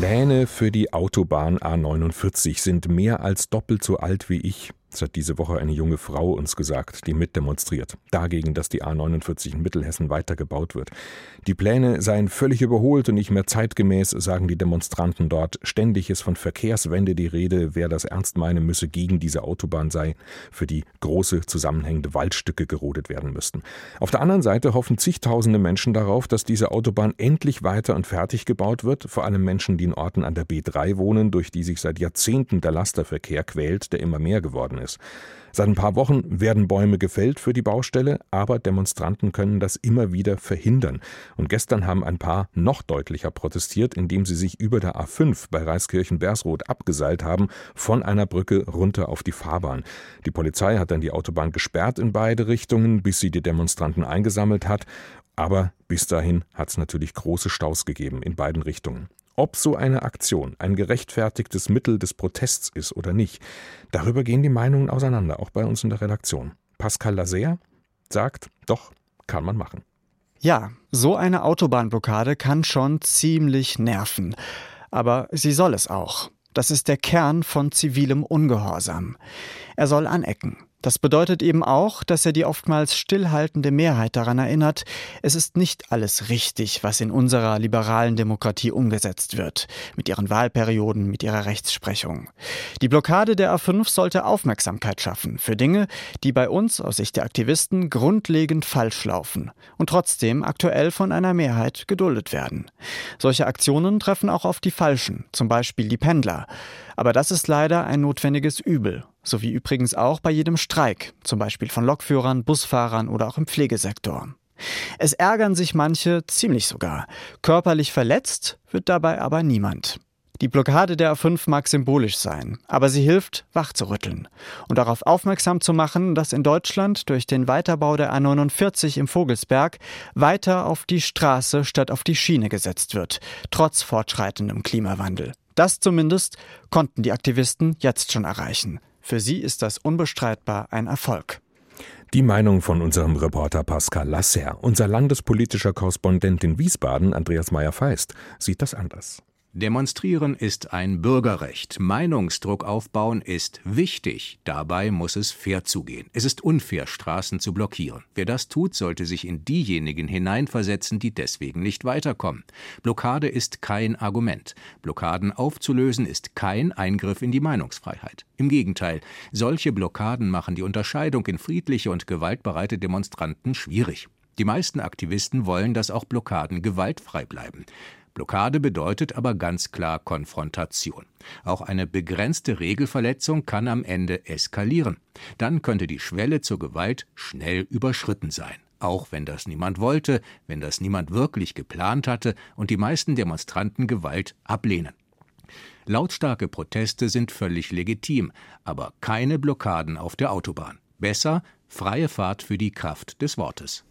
Pläne für die Autobahn A49 sind mehr als doppelt so alt wie ich. Das hat diese Woche eine junge Frau uns gesagt, die mitdemonstriert. Dagegen, dass die A49 in Mittelhessen weitergebaut wird. Die Pläne seien völlig überholt und nicht mehr zeitgemäß, sagen die Demonstranten dort. Ständig ist von Verkehrswende die Rede. Wer das ernst meinen müsse, gegen diese Autobahn sei, für die große zusammenhängende Waldstücke gerodet werden müssten. Auf der anderen Seite hoffen zigtausende Menschen darauf, dass diese Autobahn endlich weiter und fertig gebaut wird. Vor allem Menschen, die in Orten an der B3 wohnen, durch die sich seit Jahrzehnten der Lasterverkehr quält, der immer mehr geworden ist ist. Seit ein paar Wochen werden Bäume gefällt für die Baustelle, aber Demonstranten können das immer wieder verhindern. Und gestern haben ein paar noch deutlicher protestiert, indem sie sich über der A5 bei Reiskirchen-Bersroth abgeseilt haben, von einer Brücke runter auf die Fahrbahn. Die Polizei hat dann die Autobahn gesperrt in beide Richtungen, bis sie die Demonstranten eingesammelt hat. Aber bis dahin hat es natürlich große Staus gegeben in beiden Richtungen. Ob so eine Aktion ein gerechtfertigtes Mittel des Protests ist oder nicht, darüber gehen die Meinungen auseinander, auch bei uns in der Redaktion. Pascal Laser sagt, doch, kann man machen. Ja, so eine Autobahnblockade kann schon ziemlich nerven. Aber sie soll es auch. Das ist der Kern von zivilem Ungehorsam. Er soll anecken. Das bedeutet eben auch, dass er die oftmals stillhaltende Mehrheit daran erinnert, es ist nicht alles richtig, was in unserer liberalen Demokratie umgesetzt wird, mit ihren Wahlperioden, mit ihrer Rechtsprechung. Die Blockade der A5 sollte Aufmerksamkeit schaffen für Dinge, die bei uns aus Sicht der Aktivisten grundlegend falsch laufen und trotzdem aktuell von einer Mehrheit geduldet werden. Solche Aktionen treffen auch auf die Falschen, zum Beispiel die Pendler. Aber das ist leider ein notwendiges Übel, so wie übrigens auch bei jedem Streik, zum Beispiel von Lokführern, Busfahrern oder auch im Pflegesektor. Es ärgern sich manche ziemlich sogar. Körperlich verletzt wird dabei aber niemand. Die Blockade der A5 mag symbolisch sein, aber sie hilft, wachzurütteln und darauf aufmerksam zu machen, dass in Deutschland durch den Weiterbau der A49 im Vogelsberg weiter auf die Straße statt auf die Schiene gesetzt wird, trotz fortschreitendem Klimawandel. Das zumindest konnten die Aktivisten jetzt schon erreichen. Für sie ist das unbestreitbar ein Erfolg. Die Meinung von unserem Reporter Pascal Lasser. Unser landespolitischer Korrespondent in Wiesbaden, Andreas Meyer-Feist, sieht das anders. Demonstrieren ist ein Bürgerrecht. Meinungsdruck aufbauen ist wichtig. Dabei muss es fair zugehen. Es ist unfair, Straßen zu blockieren. Wer das tut, sollte sich in diejenigen hineinversetzen, die deswegen nicht weiterkommen. Blockade ist kein Argument. Blockaden aufzulösen ist kein Eingriff in die Meinungsfreiheit. Im Gegenteil, solche Blockaden machen die Unterscheidung in friedliche und gewaltbereite Demonstranten schwierig. Die meisten Aktivisten wollen, dass auch Blockaden gewaltfrei bleiben. Blockade bedeutet aber ganz klar Konfrontation. Auch eine begrenzte Regelverletzung kann am Ende eskalieren. Dann könnte die Schwelle zur Gewalt schnell überschritten sein. Auch wenn das niemand wollte, wenn das niemand wirklich geplant hatte und die meisten Demonstranten Gewalt ablehnen. Lautstarke Proteste sind völlig legitim, aber keine Blockaden auf der Autobahn. Besser freie Fahrt für die Kraft des Wortes.